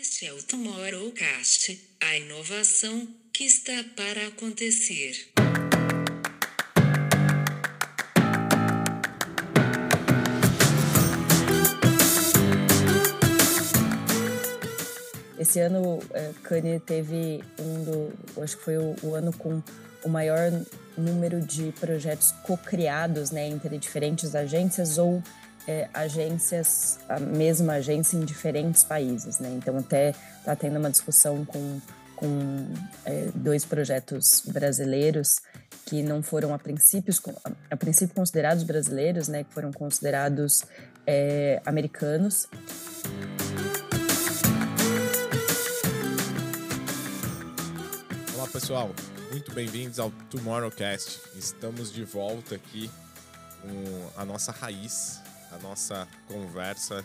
Este é o Tomorrowcast, a inovação que está para acontecer. Esse ano, é, Kanye teve um do, acho que foi o, o ano com o maior número de projetos co-criados, né, entre diferentes agências ou é, agências, a mesma agência em diferentes países, né? Então até está tendo uma discussão com, com é, dois projetos brasileiros que não foram a princípio, a princípio considerados brasileiros, né? Que foram considerados é, americanos. Olá pessoal, muito bem-vindos ao Tomorrowcast. Estamos de volta aqui com a nossa raiz, a nossa conversa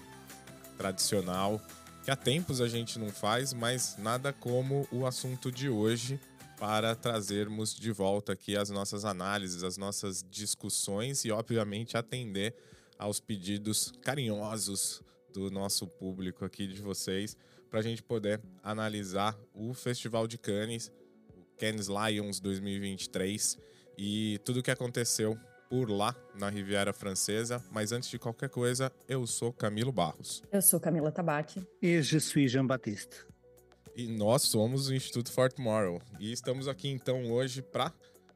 tradicional, que há tempos a gente não faz, mas nada como o assunto de hoje para trazermos de volta aqui as nossas análises, as nossas discussões e, obviamente, atender aos pedidos carinhosos do nosso público aqui de vocês, para a gente poder analisar o Festival de Cannes, o Cannes Lions 2023 e tudo o que aconteceu por lá, na Riviera Francesa. Mas antes de qualquer coisa, eu sou Camilo Barros. Eu sou Camila Tabaque. E je suis Jean Baptiste. E nós somos o Instituto For Tomorrow. E estamos aqui então hoje para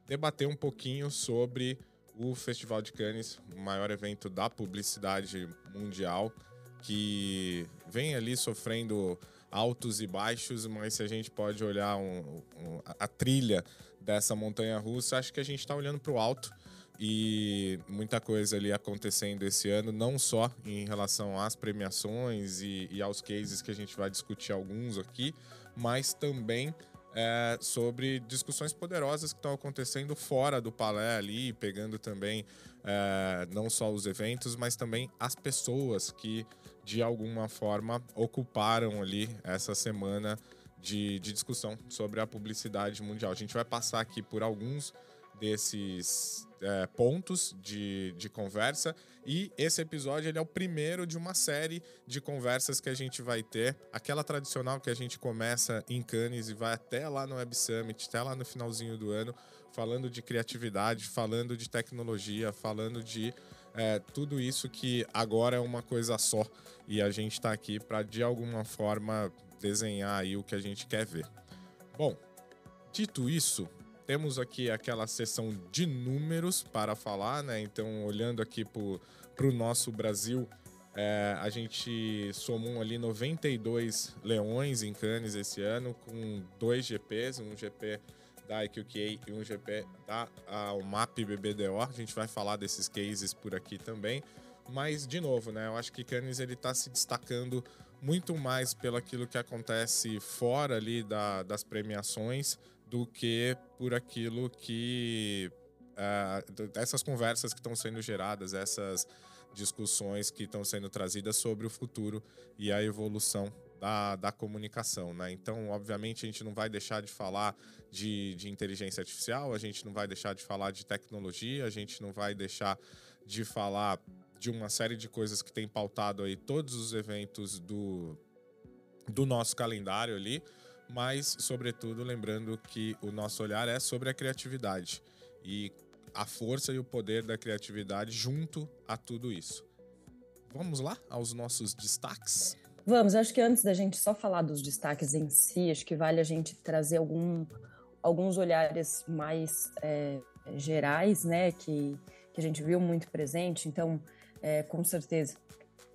debater um pouquinho sobre o Festival de Cannes, o maior evento da publicidade mundial, que vem ali sofrendo altos e baixos, mas se a gente pode olhar um, um, a trilha dessa montanha russa, acho que a gente está olhando para o alto e muita coisa ali acontecendo esse ano, não só em relação às premiações e, e aos cases que a gente vai discutir alguns aqui, mas também é, sobre discussões poderosas que estão acontecendo fora do palé ali, pegando também é, não só os eventos, mas também as pessoas que de alguma forma ocuparam ali essa semana de, de discussão sobre a publicidade mundial. A gente vai passar aqui por alguns desses é, pontos de, de conversa. E esse episódio ele é o primeiro de uma série de conversas que a gente vai ter. Aquela tradicional que a gente começa em Cannes e vai até lá no Web Summit, até lá no finalzinho do ano, falando de criatividade, falando de tecnologia, falando de é, tudo isso que agora é uma coisa só. E a gente está aqui para, de alguma forma, desenhar aí o que a gente quer ver. Bom, dito isso, temos aqui aquela sessão de números para falar, né? Então, olhando aqui para o nosso Brasil, é, a gente somou ali 92 leões em Cannes esse ano, com dois GPs, um GP da IQQA e um GP da UMAP BBDO. A gente vai falar desses cases por aqui também. Mas, de novo, né? Eu acho que Cannes ele está se destacando muito mais pelo aquilo que acontece fora ali da, das premiações do que por aquilo que uh, essas conversas que estão sendo geradas, essas discussões que estão sendo trazidas sobre o futuro e a evolução da, da comunicação, né? Então, obviamente, a gente não vai deixar de falar de, de inteligência artificial, a gente não vai deixar de falar de tecnologia, a gente não vai deixar de falar de uma série de coisas que tem pautado aí todos os eventos do, do nosso calendário ali mas, sobretudo, lembrando que o nosso olhar é sobre a criatividade e a força e o poder da criatividade junto a tudo isso. Vamos lá aos nossos destaques? Vamos, acho que antes da gente só falar dos destaques em si, acho que vale a gente trazer algum, alguns olhares mais é, gerais, né, que, que a gente viu muito presente. Então, é, com certeza,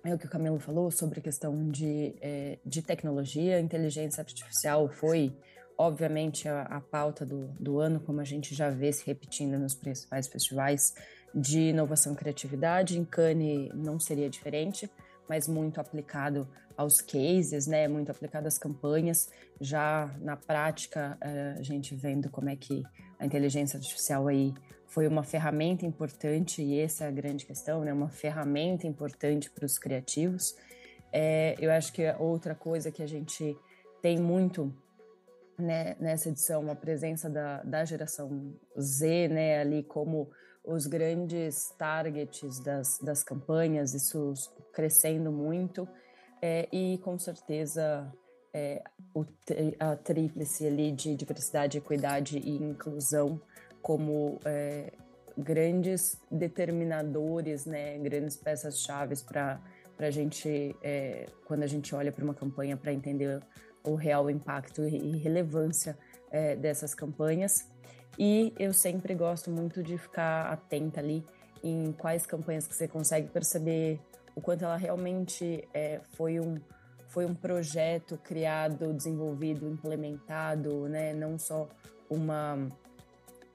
é o que o Camilo falou sobre a questão de, é, de tecnologia. Inteligência artificial foi, obviamente, a, a pauta do, do ano, como a gente já vê se repetindo nos principais festivais de inovação e criatividade. Em Cannes não seria diferente, mas muito aplicado aos cases, né? Muito aplicado às campanhas. Já na prática, é, a gente vendo como é que a inteligência artificial aí foi uma ferramenta importante, e essa é a grande questão, né? Uma ferramenta importante para os criativos. É, eu acho que outra coisa que a gente tem muito né, nessa edição, a presença da, da geração Z, né, ali como os grandes targets das, das campanhas, isso crescendo muito, é, e com certeza é, o, a tríplice ali de diversidade, equidade e inclusão como é, grandes determinadores, né, grandes peças-chave para a gente, é, quando a gente olha para uma campanha para entender o real impacto e relevância é, dessas campanhas. E eu sempre gosto muito de ficar atenta ali em quais campanhas que você consegue perceber o quanto ela realmente é, foi um foi um projeto criado, desenvolvido, implementado, né? Não só uma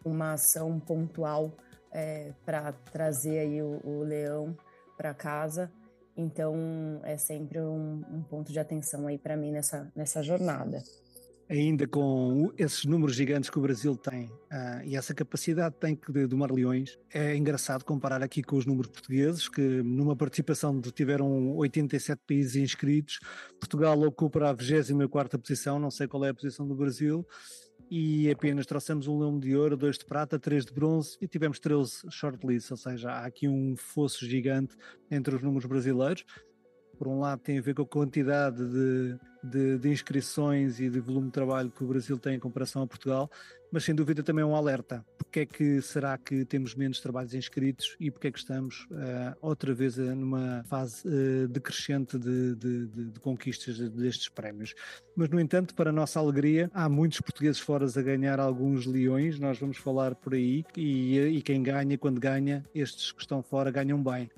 uma ação pontual é, para trazer aí o, o leão para casa. Então é sempre um, um ponto de atenção aí para mim nessa nessa jornada ainda com esses números gigantes que o Brasil tem uh, e essa capacidade tem de domar leões, é engraçado comparar aqui com os números portugueses, que numa participação de, tiveram 87 países inscritos, Portugal ocupa a 24 posição, não sei qual é a posição do Brasil, e apenas trouxemos um leão de ouro, dois de prata, três de bronze e tivemos 13 shortlists, ou seja, há aqui um fosso gigante entre os números brasileiros. Por um lado tem a ver com a quantidade de de, de, inscrições e de volume de trabalho que o Brasil tem em comparação a Portugal, mas sem dúvida também é um alerta. Porque é que será que temos menos trabalhos inscritos e porque é que estamos uh, outra vez uh, numa fase uh, decrescente de, de, de, conquistas destes prémios? Mas, no entanto, para a nossa alegria, há muitos portugueses fora a ganhar alguns leões, nós vamos falar por aí, e, e quem ganha, quando ganha, estes que estão fora ganham bem.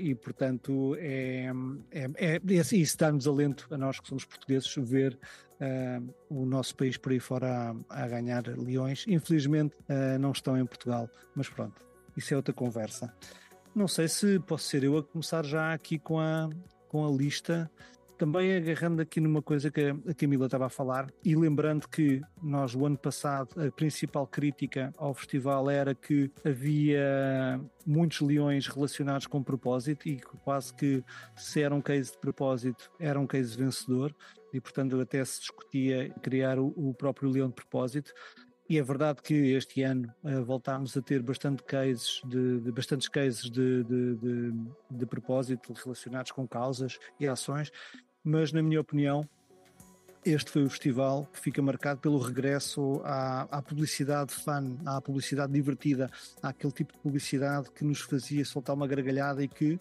e, portanto, é, é, é, é isso dá-nos alento a nós que somos portugueses ver uh, o nosso país por aí fora a, a ganhar leões. Infelizmente uh, não estão em Portugal, mas pronto, isso é outra conversa. Não sei se posso ser eu a começar já aqui com a, com a lista também agarrando aqui numa coisa que a Camila estava a falar e lembrando que nós, o ano passado, a principal crítica ao festival era que havia muitos leões relacionados com propósito e quase que se era um case de propósito, era um case vencedor e, portanto, até se discutia criar o, o próprio leão de propósito. E é verdade que este ano uh, voltámos a ter bastante cases de, de bastantes cases de, de, de, propósito relacionados com causas e ações, mas na minha opinião este foi o festival que fica marcado pelo regresso à, à, publicidade fun, à publicidade divertida, àquele tipo de publicidade que nos fazia soltar uma gargalhada e que uh,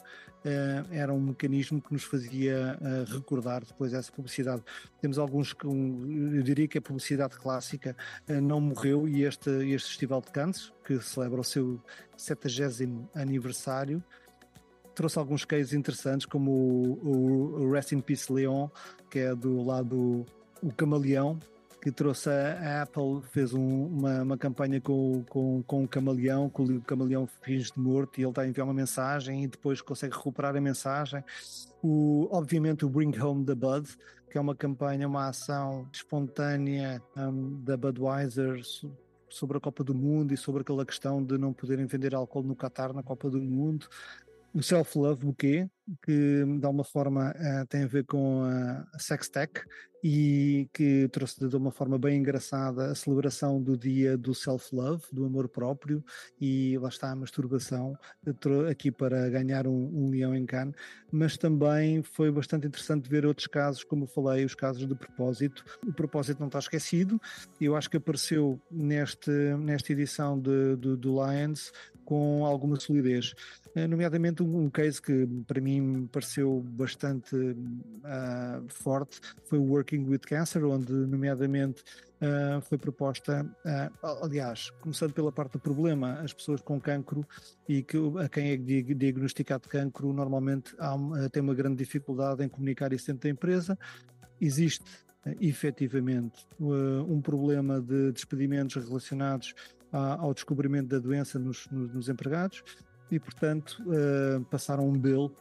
era um mecanismo que nos fazia uh, recordar depois essa publicidade. Temos alguns que, um, eu diria que a publicidade clássica uh, não morreu e este, este Festival de Cannes, que celebra o seu 70 aniversário, trouxe alguns cases interessantes, como o, o, Rest in Peace Leon, que é do lado o Camaleão, que trouxe a, Apple, fez um, uma, uma campanha com, com, com o Camaleão, que o Camaleão finge de morto e ele está a enviar uma mensagem e depois consegue recuperar a mensagem. O, obviamente o Bring Home the Bud, que é uma campanha, uma ação espontânea um, da Budweiser sobre a Copa do Mundo e sobre aquela questão de não poderem vender álcool no Qatar na Copa do Mundo o Self-Love Bouquet, que de alguma forma uh, tem a ver com a Sex Tech e que trouxe de uma forma bem engraçada a celebração do dia do self-love, do amor próprio e lá está a masturbação aqui para ganhar um, um leão em Cannes, mas também foi bastante interessante ver outros casos, como eu falei, os casos de propósito. O propósito não está esquecido, eu acho que apareceu neste, nesta edição de, de, do Lions com alguma solidez. Eh, nomeadamente um case que para mim me pareceu bastante uh, forte foi o Working with Cancer, onde nomeadamente uh, foi proposta, uh, aliás, começando pela parte do problema, as pessoas com cancro e que a quem é diagnosticado cancro normalmente há, tem uma grande dificuldade em comunicar isso dentro da empresa. Existe efetivamente um problema de despedimentos relacionados ao descobrimento da doença nos, nos, nos empregados e, portanto, passaram um bill,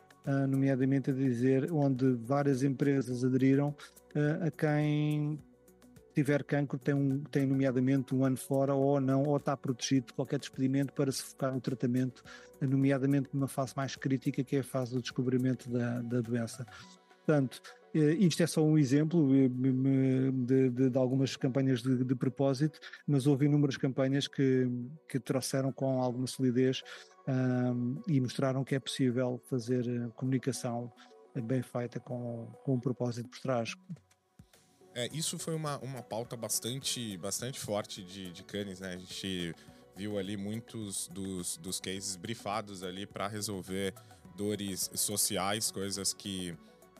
nomeadamente a dizer, onde várias empresas aderiram uh, a quem tiver cancro tem, um, tem nomeadamente um ano fora ou não, ou está protegido de qualquer despedimento para se focar no tratamento, nomeadamente numa fase mais crítica que é a fase do descobrimento da, da doença. Portanto, isto é só um exemplo de, de, de algumas campanhas de, de, propósito, mas houve inúmeras campanhas que, que trouxeram com alguma solidez um, e mostraram que é possível fazer eh, comunicação bem feita com, com um propósito por trás. É, isso foi uma, uma pauta bastante, bastante forte de, de Cannes, né? A gente viu ali muitos dos, dos cases brifados ali para resolver dores sociais, coisas que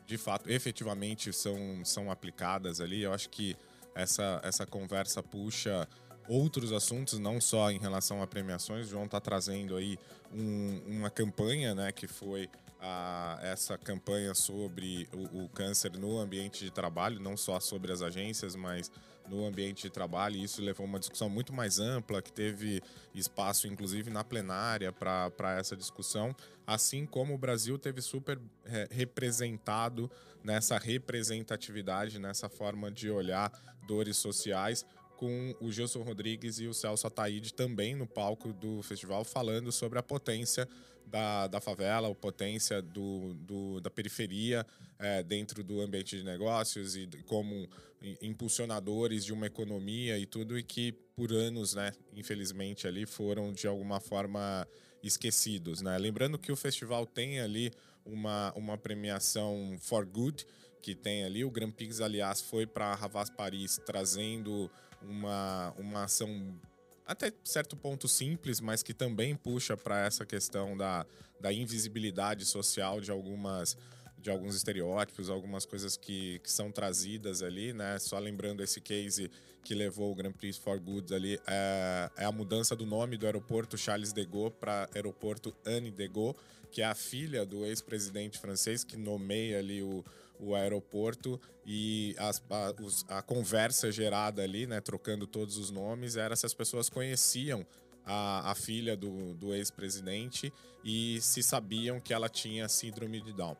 de fato efetivamente são, são aplicadas ali. Eu acho que essa, essa conversa puxa outros assuntos, não só em relação a premiações. O João está trazendo aí um, uma campanha, né, que foi a, essa campanha sobre o, o, câncer no ambiente de trabalho, não só sobre as agências, mas no ambiente de trabalho. E isso levou a uma discussão muito mais ampla, que teve espaço, inclusive, na plenária para essa discussão. Assim como o Brasil teve super é, representado nessa representatividade, nessa forma de olhar dores sociais com o Gilson Rodrigues e o Celso Ataíde também no palco do festival, falando sobre a potência da, da favela, a potência do, do da periferia é, dentro do ambiente de negócios e como impulsionadores de uma economia e tudo, e que por anos, né, infelizmente, ali foram de alguma forma esquecidos. Né? Lembrando que o festival tem ali uma, uma premiação for good, que tem ali. O Grand Prix, aliás, foi para Havas Paris trazendo uma, uma ação até certo ponto simples, mas que também puxa para essa questão da, da invisibilidade social de algumas de alguns estereótipos, algumas coisas que, que são trazidas ali, né? Só lembrando esse case que levou o Grand Prix for Goods ali, é, é a mudança do nome do aeroporto Charles de Gaulle para aeroporto Anne de Gaulle, que é a filha do ex-presidente francês que nomeia ali o, o aeroporto e as, a, os, a, conversa gerada ali, né, trocando todos os nomes, era se as pessoas conheciam a, a filha do, do ex-presidente e se sabiam que ela tinha síndrome de Down.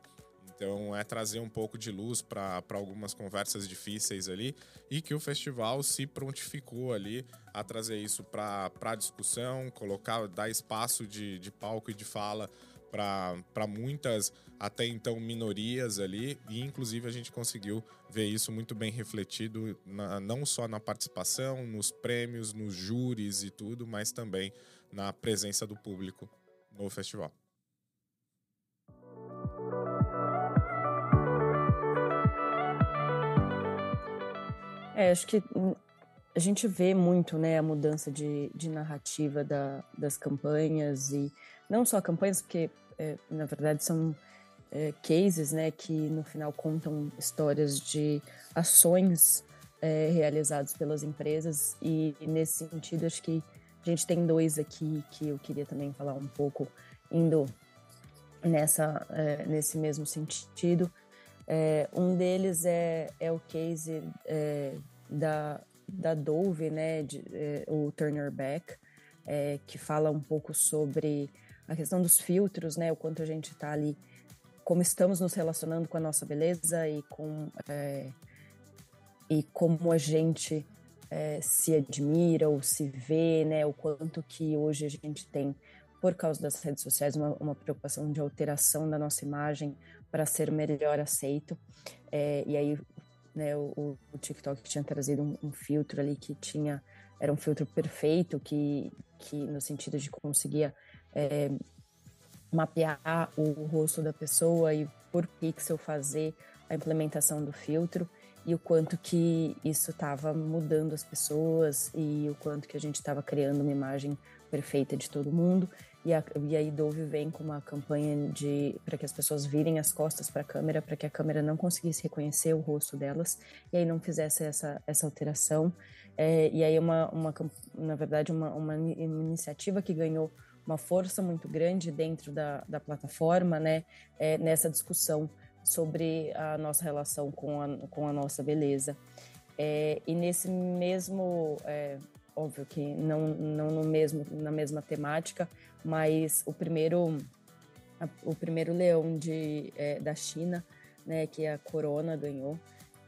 Então é trazer um pouco de luz para algumas conversas difíceis ali e que o festival se prontificou ali a trazer isso para a discussão, colocar, dar espaço de, de palco e de fala para muitas até então minorias ali e inclusive a gente conseguiu ver isso muito bem refletido na, não só na participação, nos prêmios, nos júris e tudo, mas também na presença do público no festival. É, acho que a gente vê muito né, a mudança de, de narrativa da, das campanhas e não só campanhas, porque é, na verdade são é, cases né, que no final contam histórias de ações é, realizadas pelas empresas. E, e, nesse sentido acho que a gente tem dois aqui que eu queria também falar um pouco indo nessa é, nesse mesmo sentido. É, um deles é, é o case é, da, da Dove, né, de, o Turner Back, que fala um pouco sobre a questão dos filtros, né? O quanto a gente está ali, como estamos nos relacionando com a nossa beleza e com é, e como a gente é, se admira ou se vê, né? O quanto que hoje a gente tem, por causa das redes sociais, uma, uma preocupação de alteração da nossa imagem para ser melhor aceito. É, e aí, né? O, o, TikTok tinha trazido um, um filtro ali que tinha era um filtro perfeito que, que no sentido de conseguia é, mapear o rosto da pessoa e por pixel fazer a implementação do filtro e o quanto que isso estava mudando as pessoas e o quanto que a gente estava criando uma imagem perfeita de todo mundo. E, a, e aí Dove vem com uma campanha de para que as pessoas virem as costas para a câmera para que a câmera não conseguisse reconhecer o rosto delas e aí não fizesse essa, essa alteração. É, e aí uma, uma na verdade uma, uma iniciativa que ganhou uma força muito grande dentro da, da plataforma, né, é, nessa discussão sobre a nossa relação com a, com a nossa beleza. É, e nesse mesmo, é, óbvio que não, não no mesmo, na mesma temática, mas o primeiro, a, o primeiro leão de, é, da China, né, que a Corona ganhou,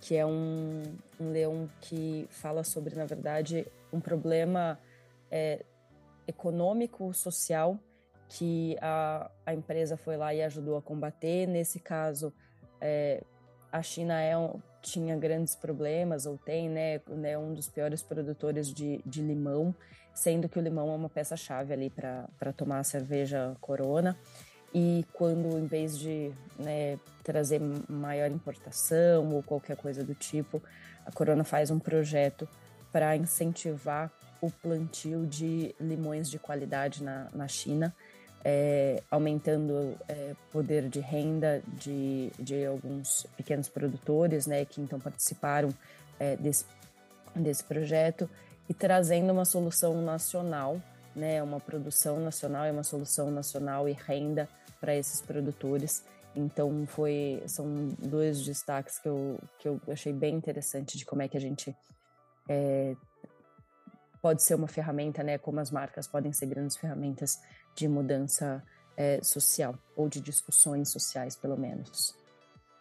que é um, um leão que fala sobre, na verdade, um problema é, econômico, social, que a, a empresa foi lá e ajudou a combater. Nesse caso, é, a China é um, tinha grandes problemas, ou tem, né, né um dos piores produtores de, de limão, sendo que o limão é uma peça-chave ali para tomar a cerveja Corona. e quando, em vez de né, trazer maior importação ou qualquer coisa do tipo, a Corona faz um projeto para incentivar o plantio de limões de qualidade na, na China, é, aumentando é, poder de renda de, de alguns pequenos produtores, né, que então participaram é, desse, desse projeto e trazendo uma solução nacional, né, uma produção nacional e uma solução nacional e renda para esses produtores. Então foi são dois destaques que eu, que eu achei bem interessante de como é que a gente é, pode ser uma ferramenta, né? Como as marcas podem ser grandes ferramentas de mudança é, social ou de discussões sociais, pelo menos.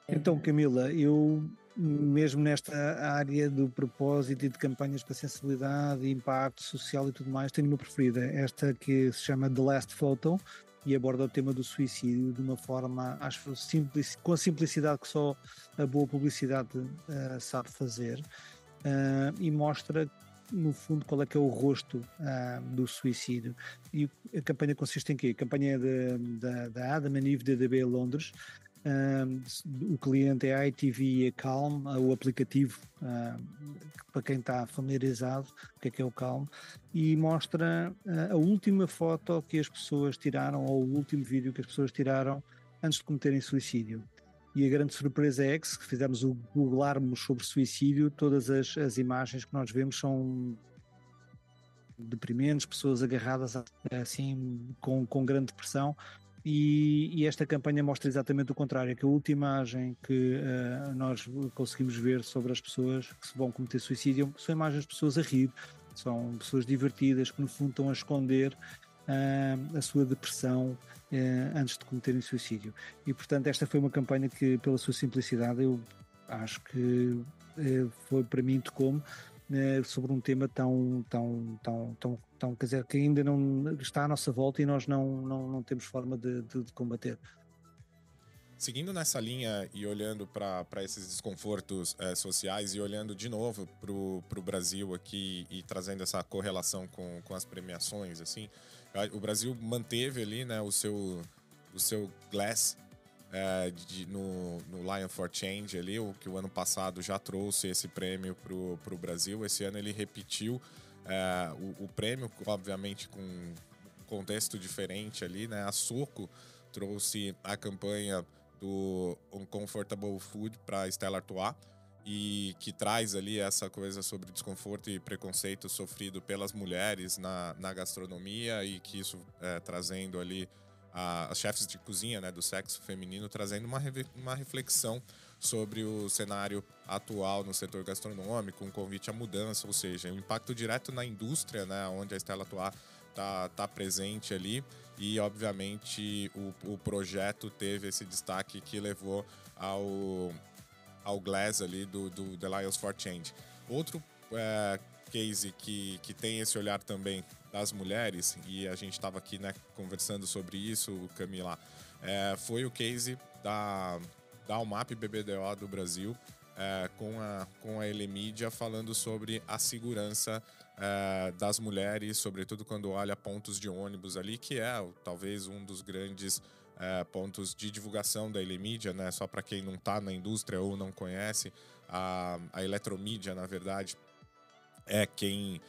Então, Camila, eu mesmo nesta área do propósito e de campanhas para sensibilidade, impacto social e tudo mais, tenho uma preferida, esta que se chama The Last Photo, e aborda o tema do suicídio de uma forma, acho, simples, com a simplicidade que só a boa publicidade uh, sabe fazer uh, e mostra no fundo qual é que é o rosto uh, do suicídio e a campanha consiste em quê? A campanha é da Adam and Eve DDB Londres o cliente é a ITV e a Calm, o aplicativo para quem está familiarizado, o que é que é o Calm, e mostra uh, a última foto que as pessoas tiraram ou o último vídeo que as pessoas tiraram antes de cometerem suicídio. E a grande surpresa é que, se fizermos o googlarmos sobre suicídio, todas as, as imagens que nós vemos são deprimentes, pessoas agarradas assim com, com grande pressão. E, e, esta campanha mostra exatamente o contrário, que a última imagem que uh, nós conseguimos ver sobre as pessoas que vão cometer suicídio são imagens de pessoas a rir, são pessoas divertidas que no fundo estão a esconder a sua depressão uh, antes de cometerem suicídio. E portanto esta foi uma campanha que pela sua simplicidade eu acho que foi para mim tocou-me né, sobre um tema tão, tão, tão, tão, tão, quer dizer, que ainda não está à nossa volta e nós não, não, não temos forma de, de, de combater. Seguindo nessa linha e olhando para esses desconfortos é, sociais e olhando de novo para o Brasil aqui e trazendo essa correlação com, com as premiações, assim, o Brasil manteve ali né, o, seu, o seu Glass é, de, no, no Lion for Change ali, o que o ano passado já trouxe esse prêmio para o Brasil. Esse ano ele repetiu é, o, o, prêmio, obviamente com um contexto diferente ali, né? A Soco trouxe a campanha do Uncomfortable Food para Stella Artois e que traz ali essa coisa sobre desconforto e preconceito sofrido pelas mulheres na, na gastronomia e que isso é, trazendo ali as chefes de cozinha né, do sexo feminino, trazendo uma, uma reflexão sobre o cenário atual no setor gastronômico, um convite à mudança, ou seja, um impacto direto na indústria, né, onde a Estela Atuar está tá presente ali. E, obviamente, o, o projeto teve esse destaque que levou ao, ao Glass ali do, do The Lions for Change. Outro é, case que, que tem esse olhar também das mulheres, e a gente estava aqui né, conversando sobre isso, Camila, é, foi o case da, da UMAP BBDO do Brasil, é, com, a, com a Elemídia falando sobre a segurança é, das mulheres, sobretudo quando olha pontos de ônibus ali, que é talvez um dos grandes é, pontos de divulgação da Elemídia, né? Só para quem não está na indústria ou não conhece, a, a Eletromídia, na verdade, é quem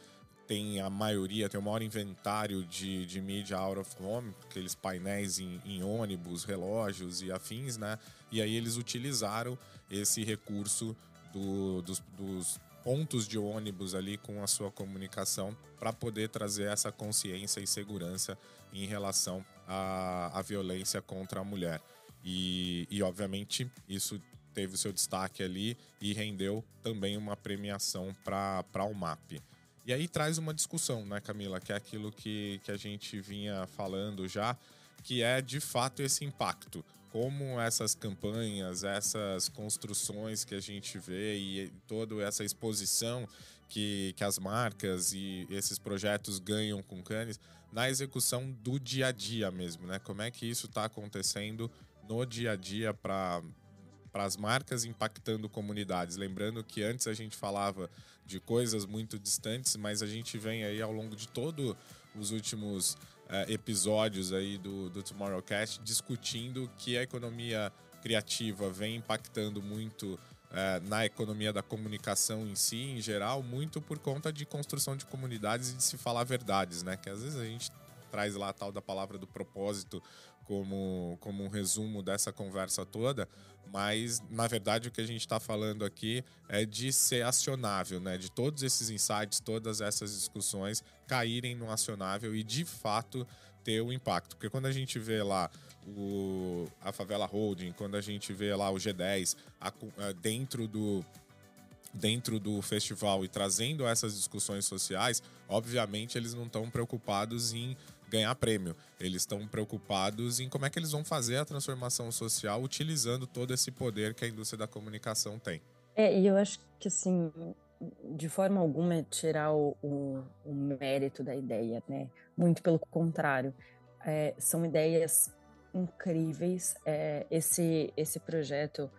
tem a maioria, tem o maior inventário de, de mídia out of home, aqueles painéis em, em, ônibus, relógios e afins, né? E aí eles utilizaram esse recurso do, dos, dos pontos de ônibus ali com a sua comunicação para poder trazer essa consciência e segurança em relação à, à violência contra a mulher. E, e, obviamente, isso teve o seu destaque ali e rendeu também uma premiação para o MAP. E aí traz uma discussão, né, Camila? Que é aquilo que, que a gente vinha falando já, que é de fato esse impacto. Como essas campanhas, essas construções que a gente vê e toda essa exposição que, que as marcas e esses projetos ganham com Cannes na execução do dia a dia mesmo, né? Como é que isso está acontecendo no dia a dia para para as marcas impactando comunidades. Lembrando que antes a gente falava de coisas muito distantes, mas a gente vem aí ao longo de todos os últimos episódios aí do, do Tomorrowcast discutindo que a economia criativa vem impactando muito é, na economia da comunicação em si, em geral, muito por conta de construção de comunidades e de se falar verdades, né? Que às vezes a gente traz lá a tal da palavra do propósito como, como um resumo dessa conversa toda, mas na verdade o que a gente está falando aqui é de ser acionável, né? De todos esses insights, todas essas discussões caírem no acionável e de fato ter o impacto. Porque quando a gente vê lá o, a Favela Holding, quando a gente vê lá o G10 a, a, dentro do dentro do festival e trazendo essas discussões sociais, obviamente eles não estão preocupados em ganhar prêmio. Eles estão preocupados em como é que eles vão fazer a transformação social utilizando todo esse poder que a indústria da comunicação tem. É, e eu acho que assim, de forma alguma é tirar o, o, o mérito da ideia, né? Muito pelo contrário. É, são ideias incríveis. É, esse, esse projeto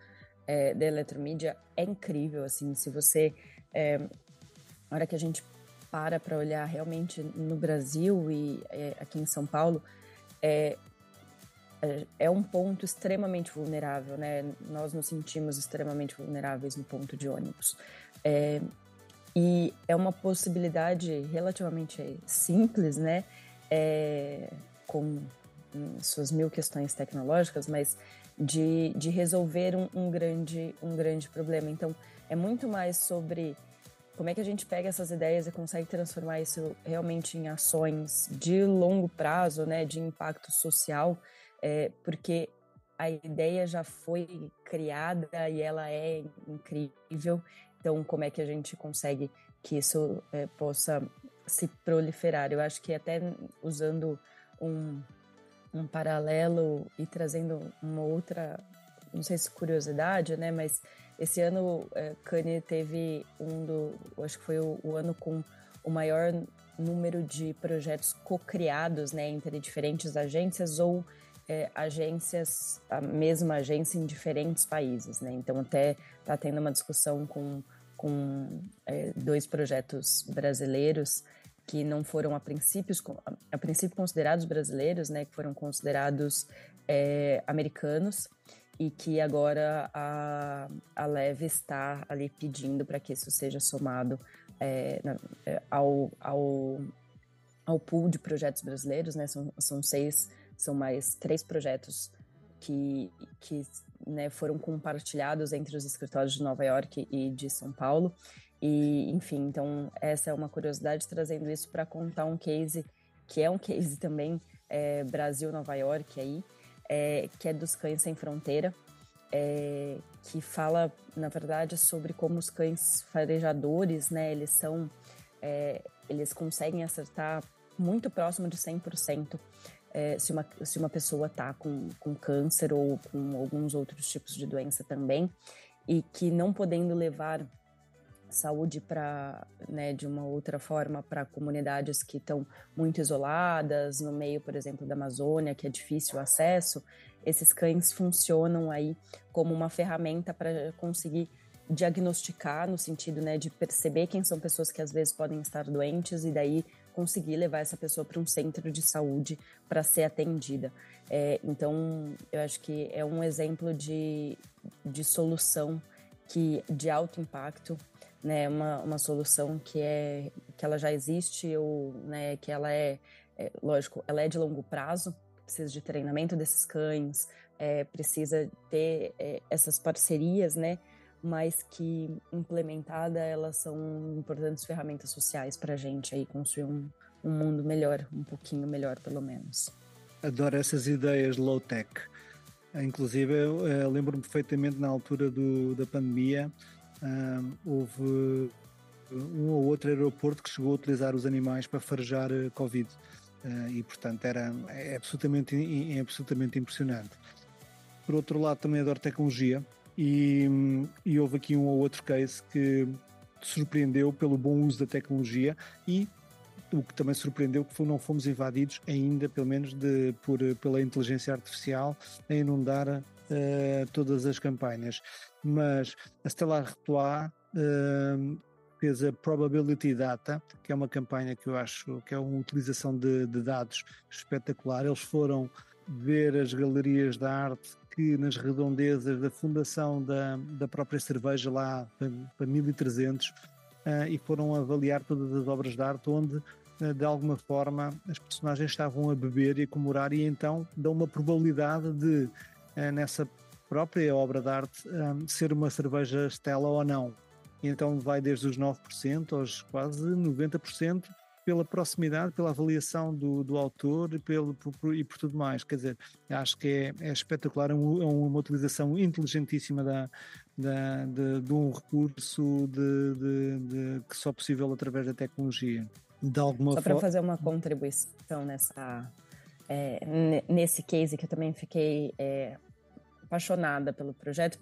é, da Eletromídia é incrível, assim, se você... É, hora que a gente para para olhar realmente no Brasil e é, aqui em São Paulo, é, é, é um ponto extremamente vulnerável, né? Nós nos sentimos extremamente vulneráveis no ponto de ônibus. É, e é uma possibilidade relativamente simples, né? É, com suas mil questões tecnológicas, mas de, de resolver um, um, grande, um grande problema. Então, é muito mais sobre como é que a gente pega essas ideias e consegue transformar isso realmente em ações de longo prazo, né, de impacto social, é, porque a ideia já foi criada e ela é incrível. Então, como é que a gente consegue que isso é, possa se proliferar? Eu acho que até usando um, um paralelo e trazendo uma outra, não sei se curiosidade, né? Mas esse ano é, Kanye teve um do, acho que foi o, o ano com o maior número de projetos co-criados, né, entre diferentes agências ou é, agências, a mesma agência em diferentes países, né? Então até está tendo uma discussão com, com é, dois projetos brasileiros que não foram a princípio, a princípio considerados brasileiros, né, que foram considerados é, americanos e que agora a, a Leve está ali pedindo para que isso seja somado é, é, ao, ao, ao pool de projetos brasileiros, né, são, são seis, são mais três projetos que, que né, foram compartilhados entre os escritórios de Nova York e de São Paulo. E, enfim, então essa é uma curiosidade trazendo isso para contar um case que é um case também é, Brasil-Nova York aí, é, que é dos Cães Sem Fronteira, é, que fala, na verdade, sobre como os cães farejadores, né, eles são, é, eles conseguem acertar muito próximo de 100% é, se, uma, se uma pessoa está com, com câncer ou com alguns outros tipos de doença também, e que não podendo levar saúde para, né, de uma outra forma para comunidades que estão muito isoladas, no meio, por exemplo, da Amazônia, que é difícil o acesso, esses cães funcionam aí como uma ferramenta para conseguir diagnosticar no sentido, né, de perceber quem são pessoas que às vezes podem estar doentes e daí conseguir levar essa pessoa para um centro de saúde para ser atendida. É, então, eu acho que é um exemplo de, de solução que de alto impacto né, uma, uma solução que é que ela já existe ou né, que ela é, é lógico, ela é de longo prazo, precisa de treinamento desses cães, é, precisa ter é, essas parcerias, né? Mas que implementada elas são importantes ferramentas sociais para a gente aí construir um, um mundo melhor, um pouquinho melhor pelo menos. Adoro essas ideias low tech. Inclusive, eu, eu lembro-me perfeitamente na altura do, da pandemia, houve um ou outro aeroporto que chegou a utilizar os animais para farejar eh, Covid. Uh, e portanto era é absolutamente, é absolutamente impressionante. Por outro lado, também adoro tecnologia e, e houve aqui um ou outro case que surpreendeu pelo bom uso da tecnologia e o que também surpreendeu que não fomos invadidos ainda, pelo menos de, por, pela inteligência artificial, a inundar uh, todas as campanhas mas a Stella Artois uh, fez a Probability Data, que é uma campanha que eu acho que é uma utilização de, de dados espetacular. Eles foram ver as galerias da arte que nas redondezas da fundação da, da própria cerveja lá para, para 1300 uh, e foram avaliar todas as obras de arte onde uh, de alguma forma as personagens estavam a beber e a comemorar e então dão uma probabilidade de nessa própria obra de arte ser uma cerveja Stella ou não. E então vai desde os 9% aos quase 90% pela proximidade, pela avaliação do, do autor e, pelo, por, e por tudo mais. Quer dizer, acho que é, é espetacular, é, um, é uma utilização inteligentíssima da, da, de, de um recurso de, de, que só possível através da tecnologia. De alguma só para fazer uma contribuição nessa, é, nesse case que eu também fiquei é, apaixonada pelo projeto,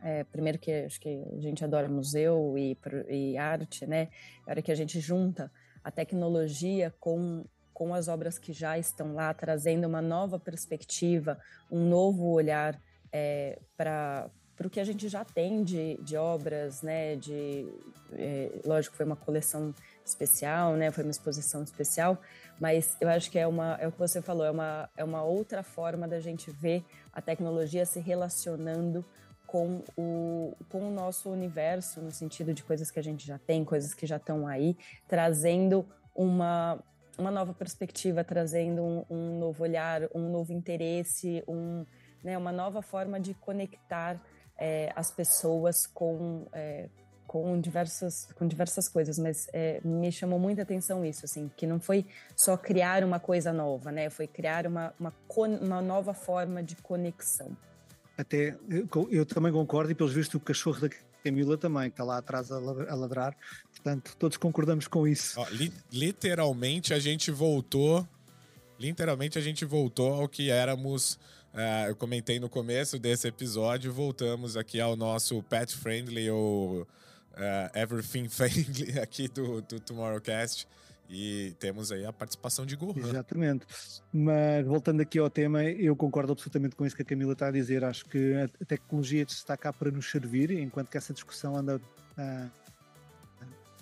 é, primeiro que acho que a gente adora museu e, e arte, né? A hora que a gente junta a tecnologia com, com as obras que já estão lá, trazendo uma nova perspectiva, um novo olhar é, para para o que a gente já tem de, de obras, né? De, é, lógico, foi uma coleção especial, né? Foi uma exposição especial, mas eu acho que é uma, é o que você falou, é uma, é uma outra forma da gente ver a tecnologia se relacionando com o, com o nosso universo, no sentido de coisas que a gente já tem, coisas que já estão aí, trazendo uma, uma nova perspectiva, trazendo um, um novo olhar, um novo interesse, um, né, uma nova forma de conectar é, as pessoas com, é, com, diversas, com diversas coisas, mas é, me chamou muita atenção isso, assim, que não foi só criar uma coisa nova, né, foi criar uma, uma, uma nova forma de conexão até eu, eu, também concordo, e pelos vistos o cachorro da Camila também, que está lá atrás a, ladrar. Portanto, todos concordamos com isso. Ó, li, literalmente a gente voltou. Literalmente a gente voltou ao que éramos. Uh, eu comentei no começo desse episódio, voltamos aqui ao nosso pet friendly ou uh, everything friendly aqui do, do Tomorrowcast. E temos aí a participação de Gohan. Exatamente. Mas voltando aqui ao tema, eu concordo absolutamente com isso que a Camila está a dizer. Acho que a tecnologia está cá para nos servir, enquanto que essa discussão anda a,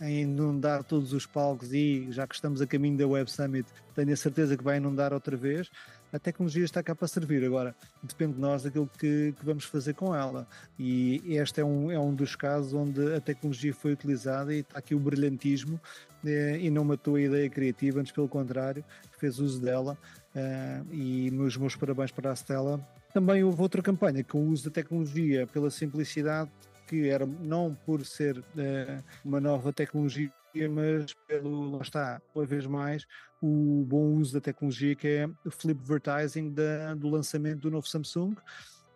a inundar todos os palcos e já que estamos a caminho da Web Summit, tenho a certeza que vai inundar outra vez a tecnologia está cá para servir. Agora, depende de nós daquilo que, que, vamos fazer com ela. E este é um, é um dos casos onde a tecnologia foi utilizada e está aqui o brilhantismo eh, e não matou a ideia criativa, antes pelo contrário, fez uso dela. Eh, e meus, meus parabéns para a Stella. Também houve outra campanha com o uso da tecnologia pela simplicidade, que era não por ser eh, uma nova tecnologia mas pelo, lá está, uma vez mais, o bom uso da tecnologia que é o flip advertising da, do lançamento do novo Samsung,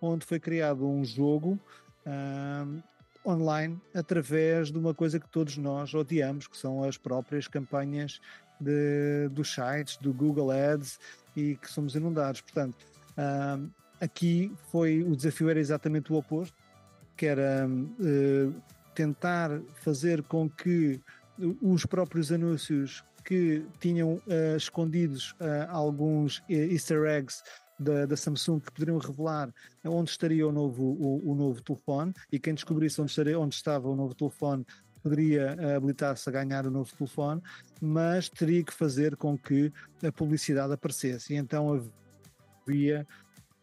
onde foi criado um jogo online através de uma coisa que todos nós odiamos, que são as próprias campanhas de, dos sites, do Google Ads e que somos inundados. Portanto, aqui foi o desafio era exatamente o oposto, que era uh, tentar fazer com que os próprios anúncios que tinham uh, escondidos uh, alguns uh, easter eggs da, da, Samsung que poderiam revelar onde estaria o novo, o, o, novo telefone e quem descobrisse onde, estaria, onde estava o novo telefone poderia habilitar-se a ganhar o novo telefone, mas teria que fazer com que a publicidade aparecesse. E então havia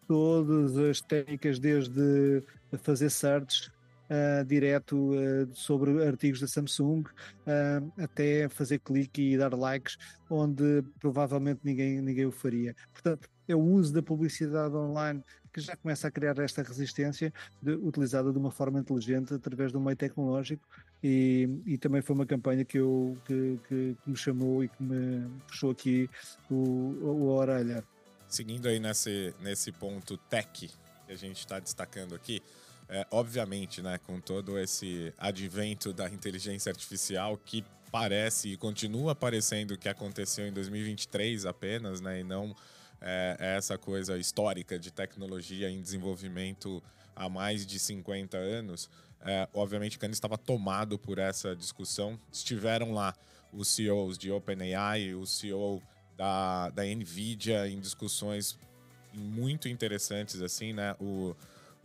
todas as técnicas, desde fazer search, uh, direto uh, sobre artigos da Samsung, uh, até fazer clique e dar likes, onde provavelmente ninguém, ninguém o faria. Portanto, é o uso da publicidade online que já começa a criar esta resistência de, utilizada de uma forma inteligente através do meio tecnológico e, e também foi uma campanha que, eu, que, que, que me chamou e que me puxou aqui o, o, a orelha. Seguindo aí nesse, nesse ponto tech que a gente está destacando aqui, é, obviamente, né, com todo esse advento da inteligência artificial que parece e continua parecendo que aconteceu em 2023 apenas, né, e não é, é essa coisa histórica de tecnologia em desenvolvimento há mais de 50 anos. É, obviamente, Cannes estava tomado por essa discussão. Estiveram lá os CEOs de OpenAI, o CEO da, da NVIDIA em discussões muito interessantes, assim, né? O,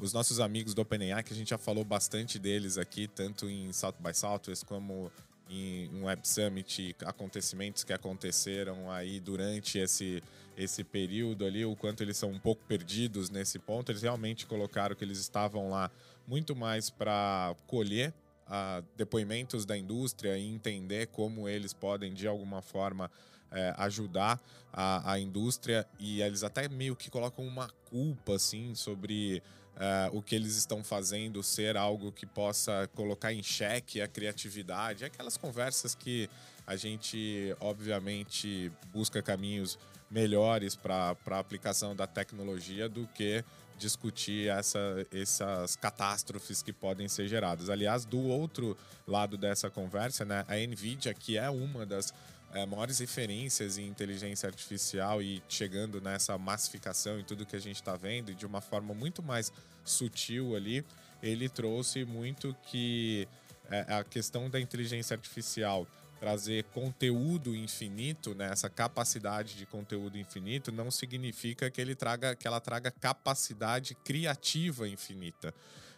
os nossos amigos do OpenAI, que a gente já falou bastante deles aqui, tanto em South by Southwest como em um Web Summit, acontecimentos que aconteceram aí durante esse, esse período ali, o quanto eles são um pouco perdidos nesse ponto. Eles realmente colocaram que eles estavam lá muito mais para colher uh, depoimentos da indústria e entender como eles podem, de alguma forma, é, ajudar a, a indústria. E eles até meio que colocam uma culpa, assim, sobre Uh, o que eles estão fazendo ser algo que possa colocar em xeque a criatividade, aquelas conversas que a gente, obviamente, busca caminhos melhores para a aplicação da tecnologia do que discutir essa, essas catástrofes que podem ser geradas. Aliás, do outro lado dessa conversa, né, a NVIDIA, que é uma das é, maiores referências em inteligência artificial e chegando nessa massificação e tudo que a gente está vendo, de uma forma muito mais sutil ali, ele trouxe muito que é, a questão da inteligência artificial trazer conteúdo infinito, né, essa capacidade de conteúdo infinito, não significa que ele traga que ela traga capacidade criativa infinita.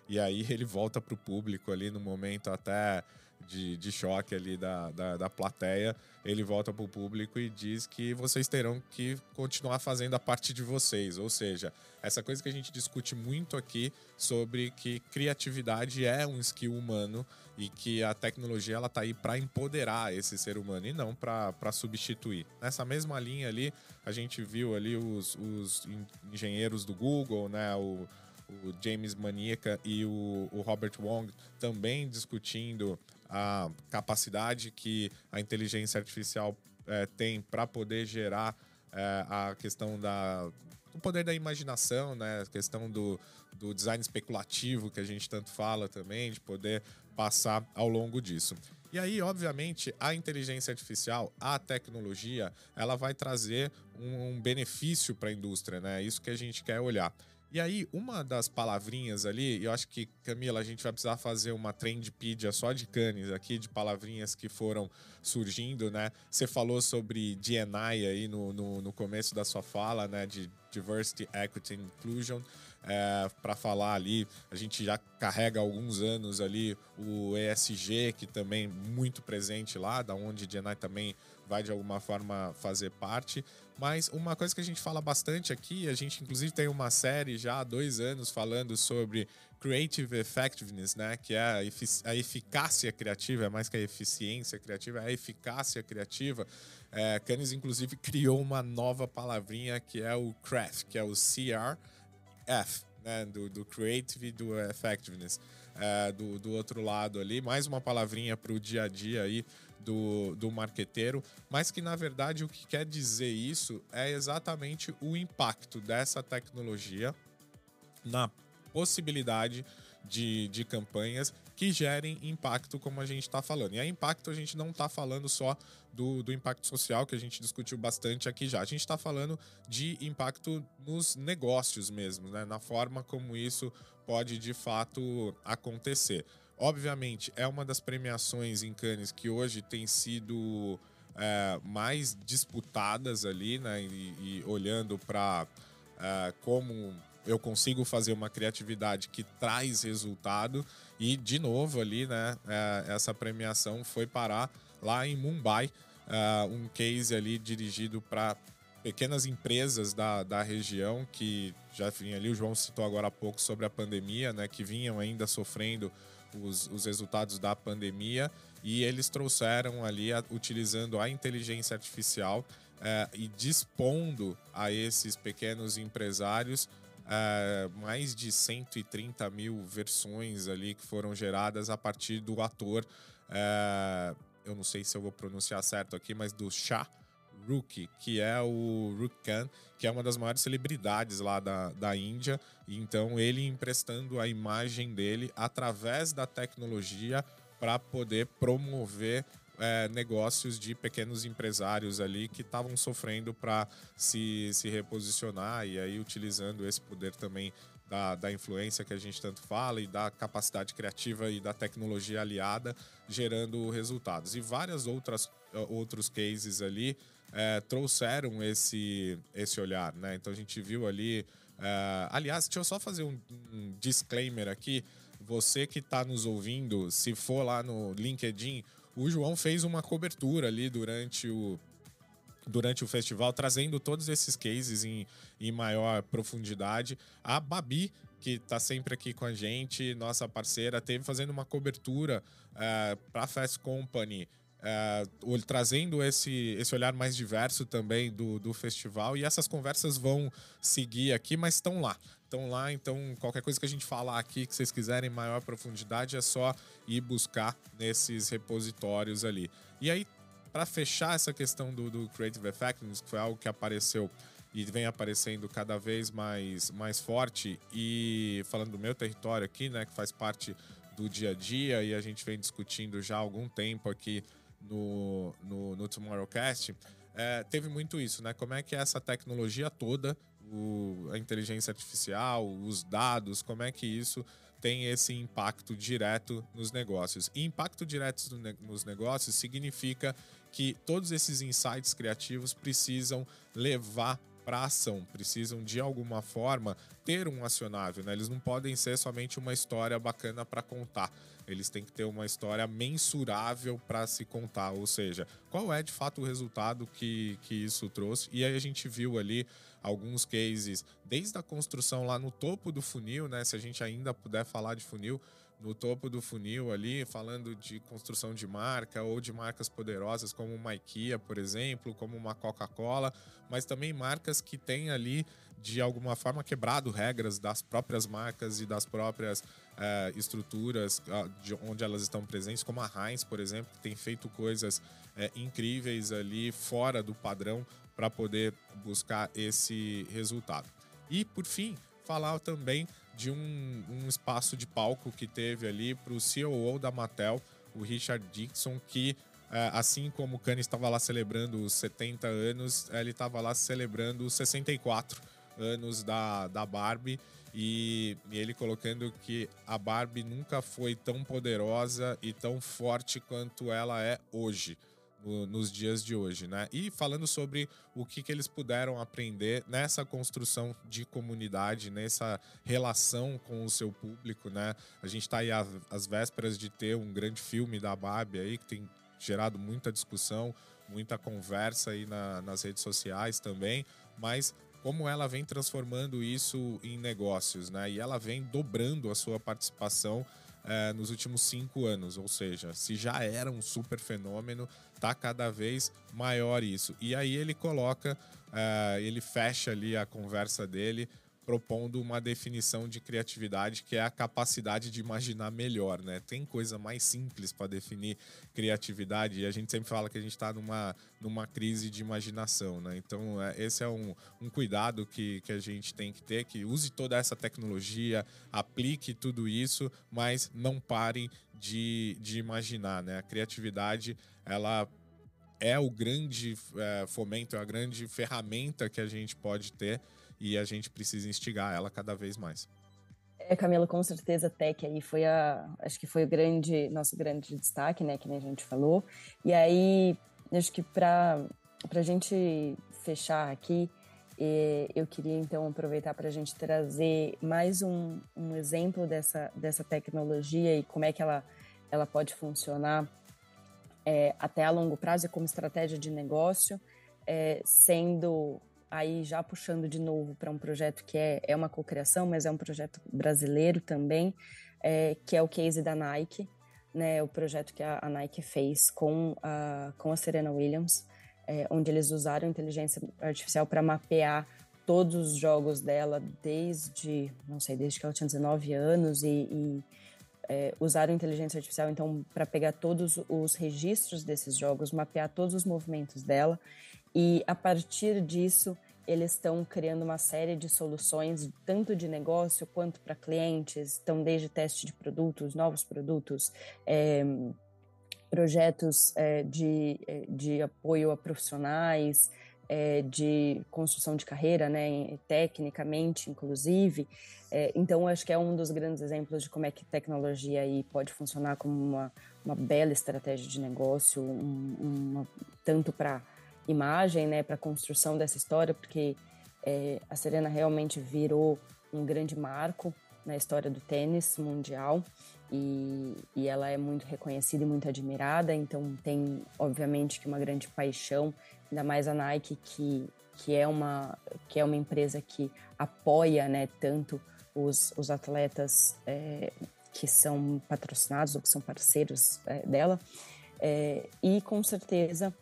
E aí ele volta para o público ali no momento até de, de choque ali da, da, da plateia, ele volta para o público e diz que vocês terão que continuar fazendo a parte de vocês. Ou seja, essa coisa que a gente discute muito aqui sobre que criatividade é um skill humano e que a tecnologia ela tá aí para empoderar esse ser humano e não para substituir. Nessa mesma linha ali, a gente viu ali os, os engenheiros do Google, né, o, o James Maniaca e o, o Robert Wong também discutindo a capacidade que a inteligência artificial é, tem para poder gerar é, a questão da o poder da imaginação, né? A questão do, do design especulativo que a gente tanto fala também, de poder passar ao longo disso. E aí, obviamente, a inteligência artificial, a tecnologia, ela vai trazer um, um benefício para a indústria, né? Isso que a gente quer olhar. E aí, uma das palavrinhas ali, eu acho que, Camila, a gente vai precisar fazer uma trendpedia só de canes aqui, de palavrinhas que foram surgindo, né? Você falou sobre DNI aí no, no, no começo da sua fala, né? De Diversity, Equity and Inclusion. É, para falar ali, a gente já carrega alguns anos ali o ESG, que também muito presente lá, da onde DNI também vai de alguma forma fazer parte. Mas uma coisa que a gente fala bastante aqui, a gente inclusive tem uma série já há dois anos falando sobre Creative Effectiveness, né? Que é a, efic a eficácia criativa, é mais que a eficiência criativa, é a eficácia criativa. É, inclusive, criou uma nova palavrinha que é o CRAF, que é o CRF, né? Do, do Creative e do Effectiveness. É, do, do outro lado ali, mais uma palavrinha para o dia a dia aí do, do marqueteiro, mas que na verdade o que quer dizer isso é exatamente o impacto dessa tecnologia na possibilidade de, de campanhas que gerem impacto, como a gente está falando. E a impacto a gente não está falando só do, do impacto social, que a gente discutiu bastante aqui já. A gente está falando de impacto nos negócios mesmo, né? na forma como isso pode de fato acontecer. Obviamente, é uma das premiações em Cannes que hoje tem sido é, mais disputadas ali, né? E, e olhando para é, como eu consigo fazer uma criatividade que traz resultado. E, de novo, ali, né? É, essa premiação foi parar lá em Mumbai, é, um case ali dirigido para pequenas empresas da, da região que já vinha ali, o João citou agora há pouco sobre a pandemia, né? Que vinham ainda sofrendo os, os resultados da pandemia e eles trouxeram ali, a, utilizando a inteligência artificial é, e dispondo a esses pequenos empresários é, mais de 130 mil versões ali que foram geradas a partir do ator. É, eu não sei se eu vou pronunciar certo aqui, mas do Shah Rukh, que é o Rukh Khan, que é uma das maiores celebridades lá da, da Índia. Então, ele emprestando a imagem dele através da tecnologia para poder promover é, negócios de pequenos empresários ali que estavam sofrendo para se, se reposicionar e aí utilizando esse poder também da, da influência que a gente tanto fala e da capacidade criativa e da tecnologia aliada gerando resultados. E várias outras outros cases ali é, trouxeram esse, esse olhar, né? Então a gente viu ali Uh, aliás, deixa eu só fazer um, um disclaimer aqui. Você que está nos ouvindo, se for lá no LinkedIn, o João fez uma cobertura ali durante o, durante o festival, trazendo todos esses cases em, em maior profundidade. A Babi, que está sempre aqui com a gente, nossa parceira, teve fazendo uma cobertura eh, para a Fast Company. Uh, trazendo esse, esse olhar mais diverso também do, do festival. E essas conversas vão seguir aqui, mas estão lá. Estão lá, então qualquer coisa que a gente falar aqui que vocês quiserem maior profundidade é só ir buscar nesses repositórios ali. E aí, para fechar essa questão do, do Creative Effectiveness, que foi algo que apareceu e vem aparecendo cada vez mais, mais forte, e falando do meu território aqui, né, que faz parte do dia a dia, e a gente vem discutindo já há algum tempo aqui no, no, no Tomorrowcast, é, teve muito isso, né? Como é que essa tecnologia toda, o, a inteligência artificial, os dados, como é que isso tem esse impacto direto nos negócios. E impacto direto nos negócios significa que todos esses insights criativos precisam levar para ação, precisam de alguma forma ter um acionável, né? Eles não podem ser somente uma história bacana para contar. Eles têm que ter uma história mensurável para se contar, ou seja, qual é de fato o resultado que, que isso trouxe. E aí a gente viu ali alguns cases, desde a construção lá no topo do funil, né? Se a gente ainda puder falar de funil, no topo do funil ali, falando de construção de marca ou de marcas poderosas como uma IKEA, por exemplo, como uma Coca-Cola, mas também marcas que têm ali de alguma forma quebrado regras das próprias marcas e das próprias é, estruturas de onde elas estão presentes, como a Heinz, por exemplo, que tem feito coisas é, incríveis ali fora do padrão para poder buscar esse resultado. E por fim, falar também de um, um espaço de palco que teve ali para o CEO da Mattel, o Richard Dixon, que é, assim como o Kanye estava lá celebrando os 70 anos, ele estava lá celebrando os 64 anos da, da Barbie e, e, ele colocando que a Barbie nunca foi tão poderosa e tão forte quanto ela é hoje no, nos dias de hoje, né? E falando sobre o que, que eles puderam aprender nessa construção de comunidade, nessa relação com o seu público, né? A gente está aí às vésperas de ter um grande filme da Barbie aí que tem gerado muita discussão, muita conversa aí na, nas redes sociais também, mas como ela vem transformando isso em negócios, né? E ela vem dobrando a sua participação é, nos últimos cinco anos. Ou seja, se já era um super fenômeno, tá cada vez maior isso. E aí ele coloca, é, ele fecha ali a conversa dele propondo uma definição de criatividade que é a capacidade de imaginar melhor, né? Tem coisa mais simples para definir criatividade e a gente sempre fala que a gente está numa, numa crise de imaginação, né? Então, é, esse é um, um cuidado que, que a gente tem que ter, que use toda essa tecnologia, aplique tudo isso, mas não pare de, de imaginar, né? A criatividade, ela é o grande é, fomento, é a grande ferramenta que a gente pode ter e a gente precisa instigar ela cada vez mais. É, Camila, com certeza Tech aí foi a, acho que foi o grande, nosso grande destaque, né, que nem a gente falou. E aí, acho que para a gente fechar aqui, eh, eu queria então aproveitar para a gente trazer mais um, um exemplo dessa, dessa tecnologia e como é que ela, ela pode funcionar é, até a longo prazo e como estratégia de negócio, é, sendo aí já puxando de novo para um projeto que é, é uma cocriação, mas é um projeto brasileiro também, é, que é o case da Nike, né, o projeto que a, a Nike fez com a, com a Serena Williams, é, onde eles usaram inteligência artificial para mapear todos os jogos dela desde, não sei, desde que ela tinha 19 anos e, e é, usaram inteligência artificial então para pegar todos os registros desses jogos, mapear todos os movimentos dela e a partir disso, eles estão criando uma série de soluções, tanto de negócio quanto para clientes, então desde teste de produtos, novos produtos, é, projetos é, de, é, de apoio a profissionais, é, de construção de carreira, né, tecnicamente, inclusive. É, então, acho que é um dos grandes exemplos de como é que tecnologia aí pode funcionar como uma, uma bela estratégia de negócio, um, uma, tanto para imagem, né, para a construção dessa história, porque É, a Serena realmente virou um grande marco na história do tênis mundial e, e, ela é muito reconhecida e muito admirada, então tem obviamente que uma grande paixão, ainda mais a Nike que, que é uma que é uma empresa que apoia né tanto os, os atletas é, que são patrocinados ou que são parceiros é, dela é, e com certeza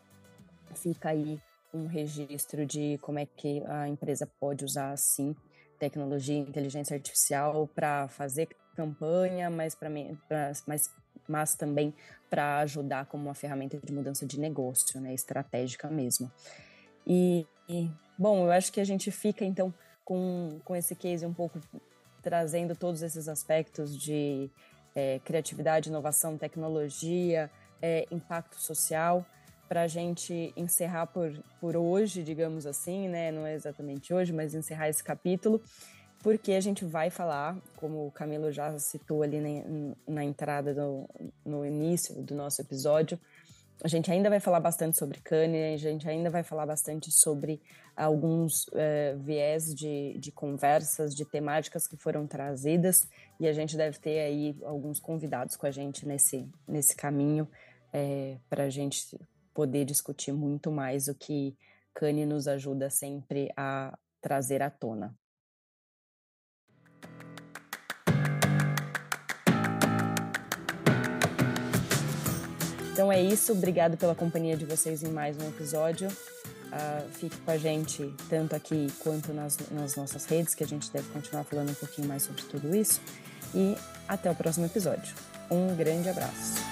fica aí um registro de como é que a empresa pode usar assim tecnologia, inteligência artificial para fazer campanha, mas para mas, mas também para ajudar como uma ferramenta de mudança de negócio, né, estratégica mesmo. E, e, bom, eu acho que a gente fica então com, com esse case um pouco trazendo todos esses aspectos de é, criatividade, inovação, tecnologia, é, impacto social para a gente encerrar por, por hoje, digamos assim, né? Não é exatamente hoje, mas encerrar esse capítulo, porque a gente vai falar, como o Camilo já citou ali na, na entrada, do, no início do nosso episódio, a gente ainda vai falar bastante sobre Kanye, a gente ainda vai falar bastante sobre alguns uh, viés de, de conversas, de temáticas que foram trazidas, e a gente deve ter aí alguns convidados com a gente nesse, nesse caminho é, para a gente poder discutir muito mais o que Kanye nos ajuda sempre a trazer à tona. Então é isso, obrigado pela companhia de vocês em mais um episódio. Uh, fique com a gente tanto aqui quanto nas, nas nossas redes, que a gente deve continuar falando um pouquinho mais sobre tudo isso. E até o próximo episódio. Um grande abraço.